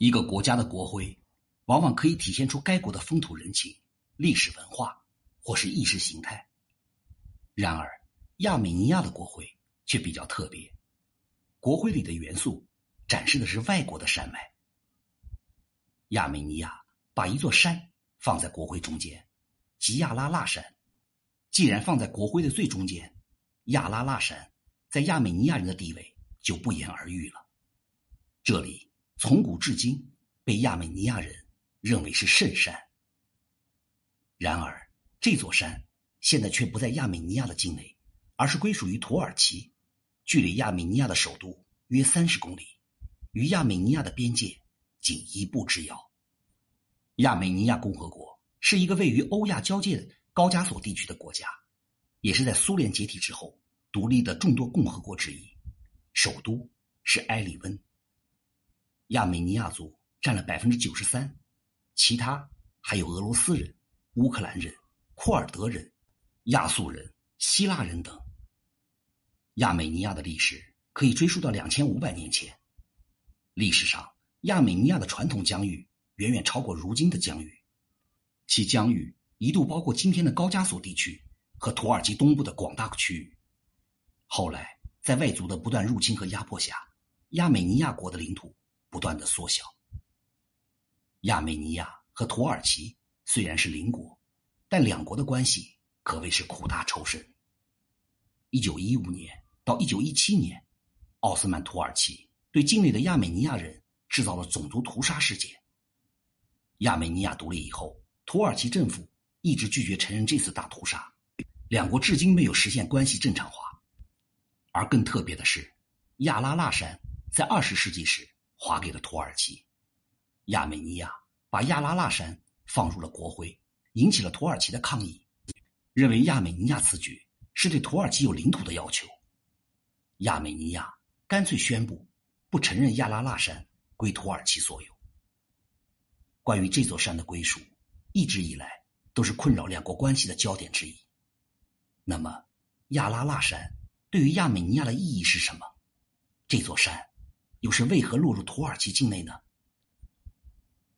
一个国家的国徽，往往可以体现出该国的风土人情、历史文化，或是意识形态。然而，亚美尼亚的国徽却比较特别，国徽里的元素展示的是外国的山脉。亚美尼亚把一座山放在国徽中间，即亚拉腊山。既然放在国徽的最中间，亚拉腊山在亚美尼亚人的地位就不言而喻了。这里。从古至今，被亚美尼亚人认为是圣山。然而，这座山现在却不在亚美尼亚的境内，而是归属于土耳其，距离亚美尼亚的首都约三十公里，与亚美尼亚的边界仅一步之遥。亚美尼亚共和国是一个位于欧亚交界的高加索地区的国家，也是在苏联解体之后独立的众多共和国之一，首都是埃里温。亚美尼亚族占了百分之九十三，其他还有俄罗斯人、乌克兰人、库尔德人、亚速人、希腊人等。亚美尼亚的历史可以追溯到两千五百年前。历史上，亚美尼亚的传统疆域远远超过如今的疆域，其疆域一度包括今天的高加索地区和土耳其东部的广大区域。后来，在外族的不断入侵和压迫下，亚美尼亚国的领土。不断的缩小。亚美尼亚和土耳其虽然是邻国，但两国的关系可谓是苦大仇深。一九一五年到一九一七年，奥斯曼土耳其对境内的亚美尼亚人制造了种族屠杀事件。亚美尼亚独立以后，土耳其政府一直拒绝承认这次大屠杀，两国至今没有实现关系正常化。而更特别的是，亚拉腊山在二十世纪时。划给了土耳其，亚美尼亚把亚拉腊山放入了国徽，引起了土耳其的抗议，认为亚美尼亚此举是对土耳其有领土的要求。亚美尼亚干脆宣布不承认亚拉腊山归土耳其所有。关于这座山的归属，一直以来都是困扰两国关系的焦点之一。那么，亚拉腊山对于亚美尼亚的意义是什么？这座山？又是为何落入土耳其境内呢？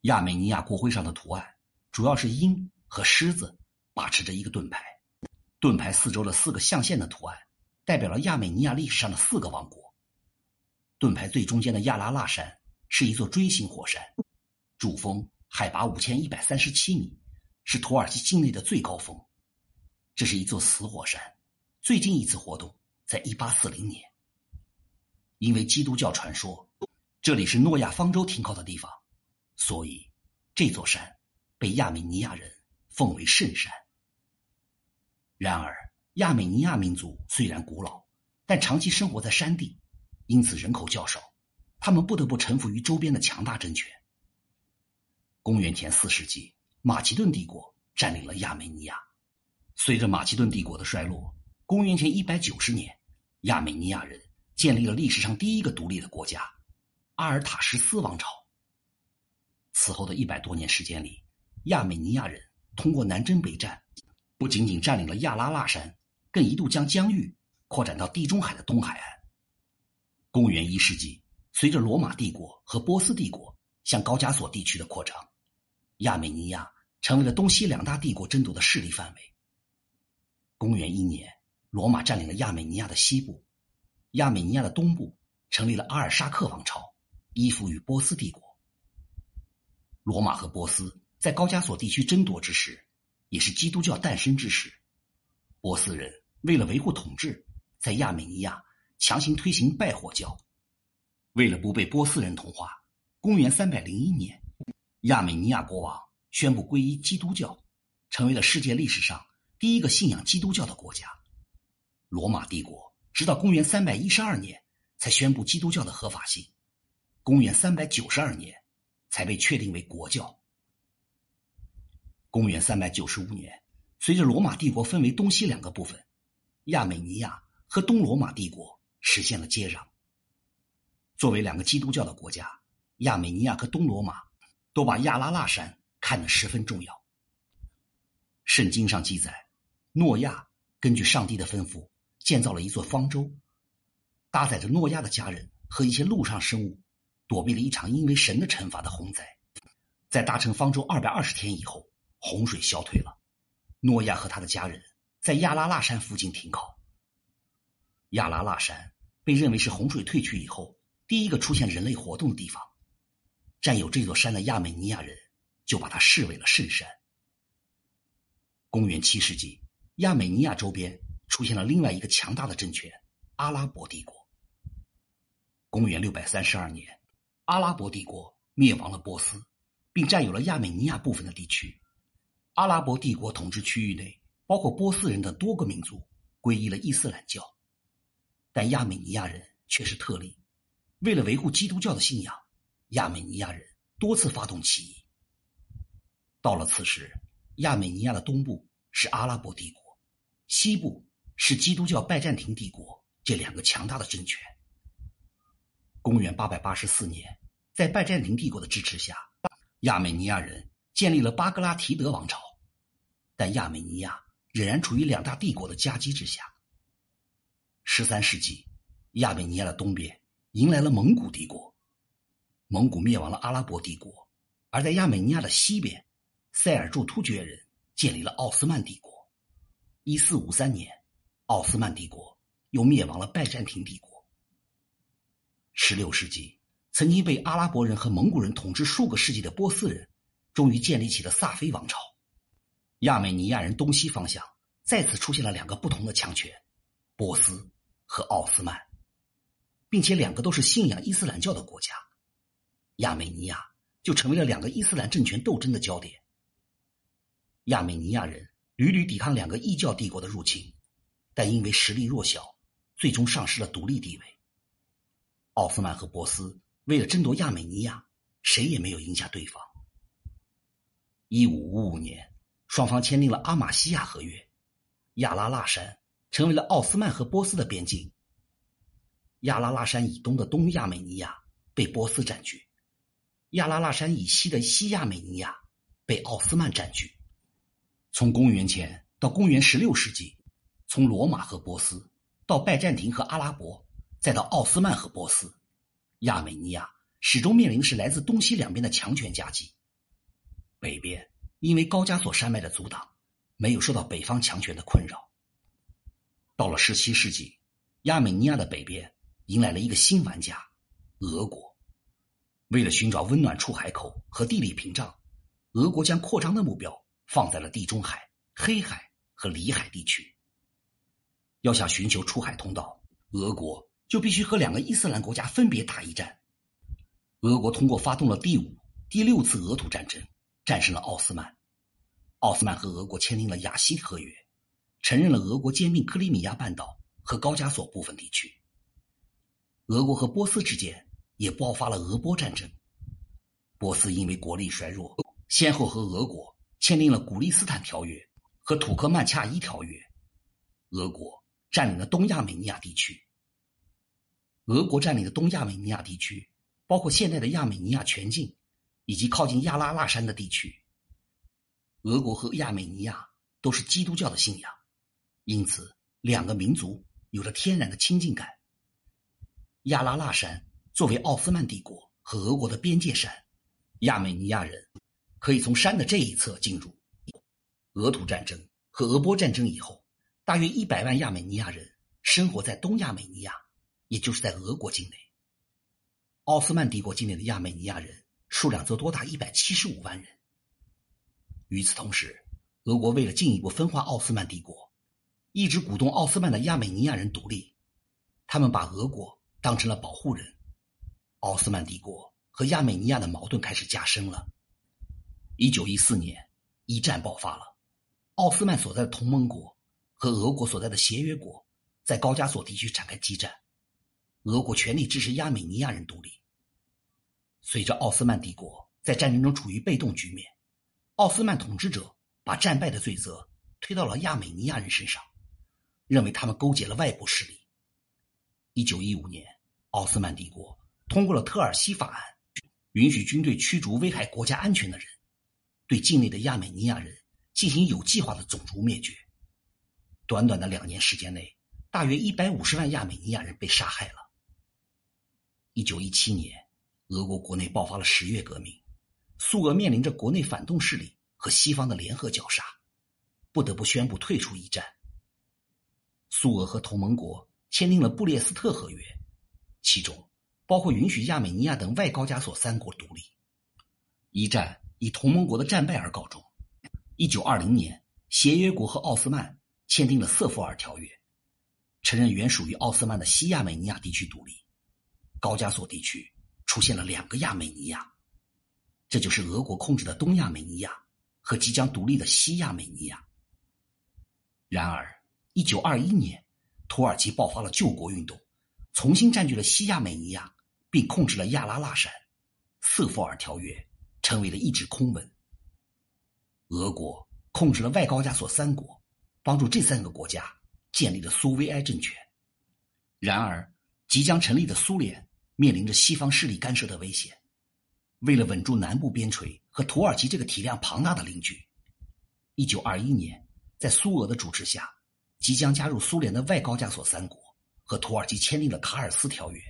亚美尼亚国徽上的图案主要是鹰和狮子把持着一个盾牌，盾牌四周的四个象限的图案代表了亚美尼亚历史上的四个王国。盾牌最中间的亚拉腊山是一座锥形火山，主峰海拔五千一百三十七米，是土耳其境内的最高峰。这是一座死火山，最近一次活动在一八四零年。因为基督教传说，这里是诺亚方舟停靠的地方，所以这座山被亚美尼亚人奉为圣山。然而，亚美尼亚民族虽然古老，但长期生活在山地，因此人口较少，他们不得不臣服于周边的强大政权。公元前四世纪，马其顿帝国占领了亚美尼亚。随着马其顿帝国的衰落，公元前一百九十年，亚美尼亚人。建立了历史上第一个独立的国家——阿尔塔什斯王朝。此后的一百多年时间里，亚美尼亚人通过南征北战，不仅仅占领了亚拉腊山，更一度将疆域扩展到地中海的东海岸。公元一世纪，随着罗马帝国和波斯帝国向高加索地区的扩张，亚美尼亚成为了东西两大帝国争夺的势力范围。公元一年，罗马占领了亚美尼亚的西部。亚美尼亚的东部成立了阿尔沙克王朝，依附于波斯帝国。罗马和波斯在高加索地区争夺之时，也是基督教诞生之时。波斯人为了维护统治，在亚美尼亚强行推行拜火教。为了不被波斯人同化，公元三百零一年，亚美尼亚国王宣布皈依基督教，成为了世界历史上第一个信仰基督教的国家。罗马帝国。直到公元三百一十二年，才宣布基督教的合法性；公元三百九十二年，才被确定为国教。公元三百九十五年，随着罗马帝国分为东西两个部分，亚美尼亚和东罗马帝国实现了接壤。作为两个基督教的国家，亚美尼亚和东罗马都把亚拉腊山看得十分重要。圣经上记载，诺亚根据上帝的吩咐。建造了一座方舟，搭载着诺亚的家人和一些陆上生物，躲避了一场因为神的惩罚的洪灾。在搭乘方舟二百二十天以后，洪水消退了。诺亚和他的家人在亚拉腊山附近停靠。亚拉腊山被认为是洪水退去以后第一个出现人类活动的地方。占有这座山的亚美尼亚人就把它视为了圣山。公元七世纪，亚美尼亚周边出现了另外一个强大的政权——阿拉伯帝国。公元六百三十二年，阿拉伯帝国灭亡了波斯，并占有了亚美尼亚部分的地区。阿拉伯帝国统治区域内包括波斯人的多个民族皈依了伊斯兰教，但亚美尼亚人却是特例。为了维护基督教的信仰。亚美尼亚人多次发动起义。到了此时，亚美尼亚的东部是阿拉伯帝国，西部是基督教拜占庭帝国，这两个强大的政权。公元八百八十四年，在拜占庭帝国的支持下，亚美尼亚人建立了巴格拉提德王朝，但亚美尼亚仍然处于两大帝国的夹击之下。十三世纪，亚美尼亚的东边迎来了蒙古帝国。蒙古灭亡了阿拉伯帝国，而在亚美尼亚的西边，塞尔柱突厥人建立了奥斯曼帝国。一四五三年，奥斯曼帝国又灭亡了拜占庭帝国。十六世纪，曾经被阿拉伯人和蒙古人统治数个世纪的波斯人，终于建立起了萨菲王朝。亚美尼亚人东西方向再次出现了两个不同的强权：波斯和奥斯曼，并且两个都是信仰伊斯兰教的国家。亚美尼亚就成为了两个伊斯兰政权斗争的焦点。亚美尼亚人屡屡抵抗两个异教帝国的入侵，但因为实力弱小，最终丧失了独立地位。奥斯曼和波斯为了争夺亚美尼亚，谁也没有赢下对方。一五五五年，双方签订了阿玛西亚合约，亚拉腊山成为了奥斯曼和波斯的边境。亚拉腊山以东的东亚美尼亚被波斯占据。亚拉腊山以西的西亚美尼亚被奥斯曼占据。从公元前到公元十六世纪，从罗马和波斯到拜占庭和阿拉伯，再到奥斯曼和波斯，亚美尼亚始终面临的是来自东西两边的强权夹击。北边因为高加索山脉的阻挡，没有受到北方强权的困扰。到了十七世纪，亚美尼亚的北边迎来了一个新玩家——俄国。为了寻找温暖出海口和地理屏障，俄国将扩张的目标放在了地中海、黑海和里海地区。要想寻求出海通道，俄国就必须和两个伊斯兰国家分别打一战。俄国通过发动了第五、第六次俄土战争，战胜了奥斯曼。奥斯曼和俄国签订了雅西合约，承认了俄国兼并克里米亚半岛和高加索部分地区。俄国和波斯之间。也爆发了俄波战争。波斯因为国力衰弱，先后和俄国签订了《古利斯坦条约》和《土克曼恰伊条约》。俄国占领了东亚美尼亚地区。俄国占领的东亚美尼亚地区包括现在的亚美尼亚全境，以及靠近亚拉腊山的地区。俄国和亚美尼亚都是基督教的信仰，因此两个民族有着天然的亲近感。亚拉腊山。作为奥斯曼帝国和俄国的边界山，亚美尼亚人可以从山的这一侧进入。俄土战争和俄波战争以后，大约一百万亚美尼亚人生活在东亚美尼亚，也就是在俄国境内。奥斯曼帝国境内的亚美尼亚人数量则多达一百七十五万人。与此同时，俄国为了进一步分化奥斯曼帝国，一直鼓动奥斯曼的亚美尼亚人独立。他们把俄国当成了保护人。奥斯曼帝国和亚美尼亚的矛盾开始加深了。一九一四年，一战爆发了。奥斯曼所在的同盟国和俄国所在的协约国在高加索地区展开激战，俄国全力支持亚美尼亚人独立。随着奥斯曼帝国在战争中处于被动局面，奥斯曼统治者把战败的罪责推到了亚美尼亚人身上，认为他们勾结了外部势力。一九一五年，奥斯曼帝国。通过了特尔西法案，允许军队驱逐危害国家安全的人，对境内的亚美尼亚人进行有计划的种族灭绝。短短的两年时间内，大约一百五十万亚美尼亚人被杀害了。一九一七年，俄国国内爆发了十月革命，苏俄面临着国内反动势力和西方的联合绞杀，不得不宣布退出一战。苏俄和同盟国签订了布列斯特合约，其中包括允许亚美尼亚等外高加索三国独立。一战以同盟国的战败而告终。一九二零年，协约国和奥斯曼签订了瑟弗尔条约，承认原属于奥斯曼的西亚美尼亚地区独立。高加索地区出现了两个亚美尼亚，这就是俄国控制的东亚美尼亚和即将独立的西亚美尼亚。然而，一九二一年，土耳其爆发了救国运动，重新占据了西亚美尼亚，并控制了亚拉腊山。瑟弗尔条约成为了一纸空文。俄国控制了外高加索三国，帮助这三个国家建立了苏维埃政权。然而，即将成立的苏联面临着西方势力干涉的危险。为了稳住南部边陲和土耳其这个体量庞大的邻居，一九二一年，在苏俄的主持下，即将加入苏联的外高加索三国和土耳其签订了卡尔斯条约，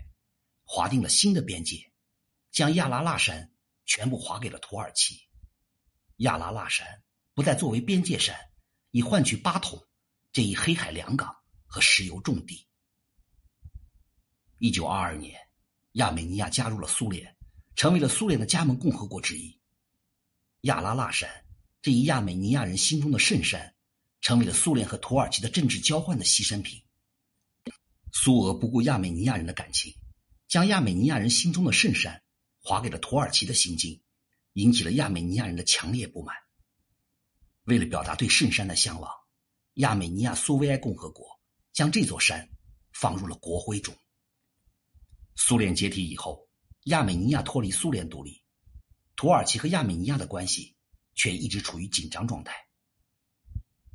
划定了新的边界，将亚拉腊山全部划给了土耳其。亚拉腊山不再作为边界山，以换取巴统这一黑海两港和石油重地。一九二二年，亚美尼亚加入了苏联，成为了苏联的加盟共和国之一。亚拉腊山这一亚美尼亚人心中的圣山，成为了苏联和土耳其的政治交换的牺牲品。苏俄不顾亚美尼亚人的感情，将亚美尼亚人心中的圣山划给了土耳其的心经。引起了亚美尼亚人的强烈不满。为了表达对圣山的向往，亚美尼亚苏维埃共和国将这座山放入了国徽中。苏联解体以后，亚美尼亚脱离苏联独立，土耳其和亚美尼亚的关系却一直处于紧张状态。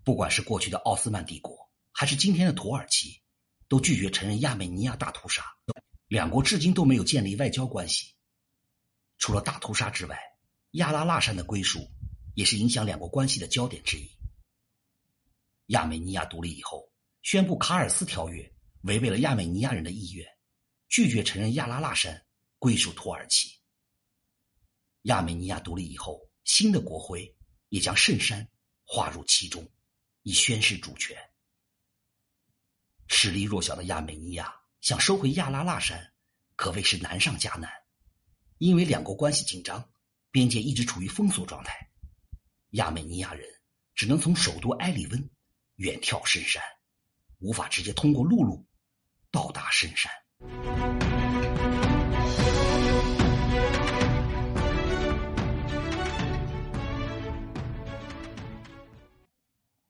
不管是过去的奥斯曼帝国，还是今天的土耳其，都拒绝承认亚美尼亚大屠杀，两国至今都没有建立外交关系。除了大屠杀之外，亚拉腊山的归属，也是影响两国关系的焦点之一。亚美尼亚独立以后，宣布卡尔斯条约违背了亚美尼亚人的意愿，拒绝承认亚拉腊山归属土耳其。亚美尼亚独立以后，新的国徽也将圣山划入其中，以宣示主权。实力弱小的亚美尼亚想收回亚拉腊山，可谓是难上加难，因为两国关系紧张。边界一直处于封锁状态，亚美尼亚人只能从首都埃里温远眺深山，无法直接通过陆路到达深山。